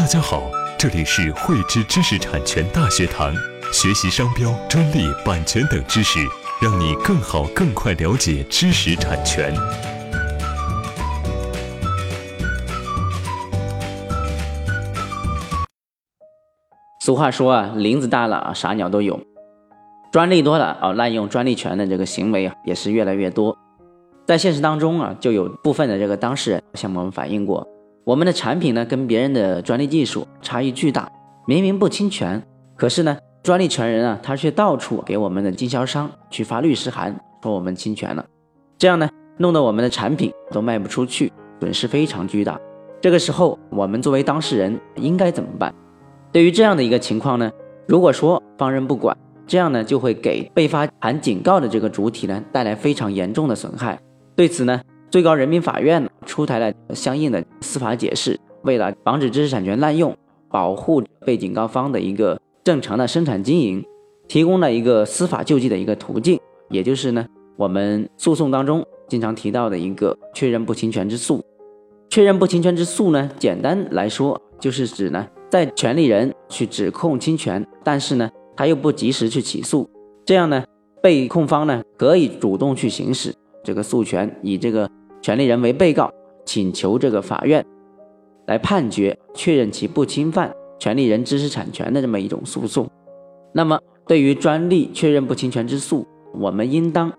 大家好，这里是汇知知识产权大学堂，学习商标、专利、版权等知识，让你更好、更快了解知识产权。俗话说啊，林子大了，啥鸟都有。专利多了啊，滥用专利权的这个行为啊，也是越来越多。在现实当中啊，就有部分的这个当事人向我们反映过，我们的产品呢跟别人的专利技术差异巨大，明明不侵权，可是呢，专利权人啊他却到处给我们的经销商去发律师函，说我们侵权了，这样呢，弄得我们的产品都卖不出去，损失非常巨大。这个时候，我们作为当事人应该怎么办？对于这样的一个情况呢，如果说放任不管，这样呢，就会给被发函警告的这个主体呢带来非常严重的损害。对此呢，最高人民法院出台了相应的司法解释，为了防止知识产权滥用，保护被警告方的一个正常的生产经营，提供了一个司法救济的一个途径，也就是呢，我们诉讼当中经常提到的一个确认不侵权之诉。确认不侵权之诉呢，简单来说就是指呢，在权利人去指控侵权，但是呢。他又不及时去起诉，这样呢，被控方呢可以主动去行使这个诉权，以这个权利人为被告，请求这个法院来判决确认其不侵犯权利人知识产权的这么一种诉讼。那么，对于专利确认不侵权之诉，我们应当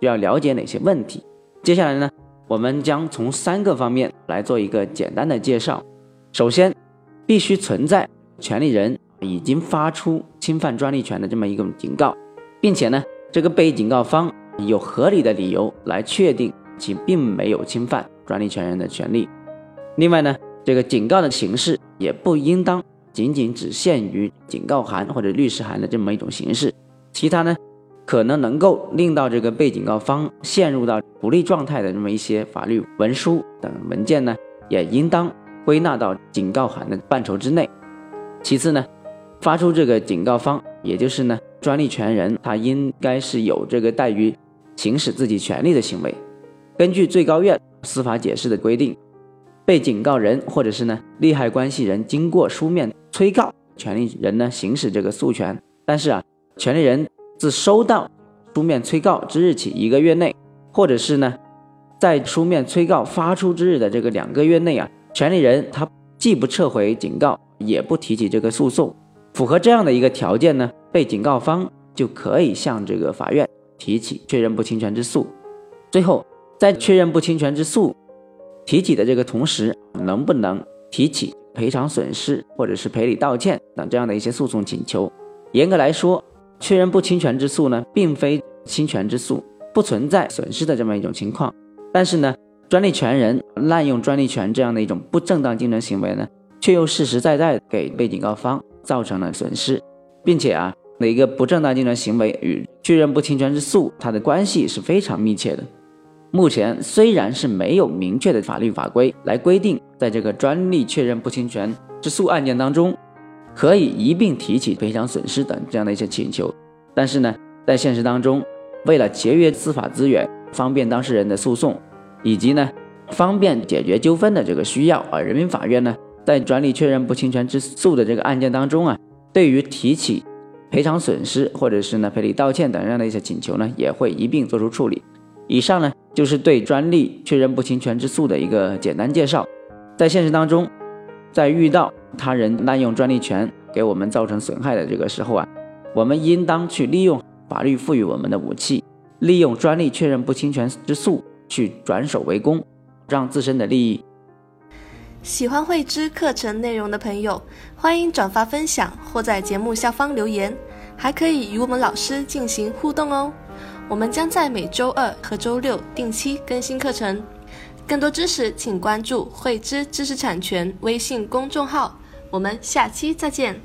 要了解哪些问题？接下来呢，我们将从三个方面来做一个简单的介绍。首先，必须存在权利人。已经发出侵犯专利权的这么一个警告，并且呢，这个被警告方有合理的理由来确定其并没有侵犯专利权人的权利。另外呢，这个警告的形式也不应当仅仅只限于警告函或者律师函的这么一种形式，其他呢，可能能够令到这个被警告方陷入到不利状态的这么一些法律文书等文件呢，也应当归纳到警告函的范畴之内。其次呢。发出这个警告方，也就是呢专利权人，他应该是有这个怠于行使自己权利的行为。根据最高院司法解释的规定，被警告人或者是呢利害关系人经过书面催告，权利人呢行使这个诉权。但是啊，权利人自收到书面催告之日起一个月内，或者是呢在书面催告发出之日的这个两个月内啊，权利人他既不撤回警告，也不提起这个诉讼。符合这样的一个条件呢，被警告方就可以向这个法院提起确认不侵权之诉。最后，在确认不侵权之诉提起的这个同时，能不能提起赔偿损失或者是赔礼道歉等这样的一些诉讼请求？严格来说，确认不侵权之诉呢，并非侵权之诉，不存在损失的这么一种情况。但是呢，专利权人滥用专利权这样的一种不正当竞争行为呢，却又实实在在给被警告方。造成了损失，并且啊，哪个不正当竞争行为与确认不侵权之诉，它的关系是非常密切的。目前虽然是没有明确的法律法规来规定，在这个专利确认不侵权之诉案件当中，可以一并提起赔偿损失等这样的一些请求，但是呢，在现实当中，为了节约司法资源，方便当事人的诉讼，以及呢，方便解决纠纷的这个需要，而人民法院呢。在专利确认不侵权之诉的这个案件当中啊，对于提起赔偿损失或者是呢赔礼道歉等这样的一些请求呢，也会一并做出处理。以上呢就是对专利确认不侵权之诉的一个简单介绍。在现实当中，在遇到他人滥用专利权给我们造成损害的这个时候啊，我们应当去利用法律赋予我们的武器，利用专利确认不侵权之诉去转守为攻，让自身的利益。喜欢慧知课程内容的朋友，欢迎转发分享或在节目下方留言，还可以与我们老师进行互动哦。我们将在每周二和周六定期更新课程，更多知识请关注慧知知识产权微信公众号。我们下期再见。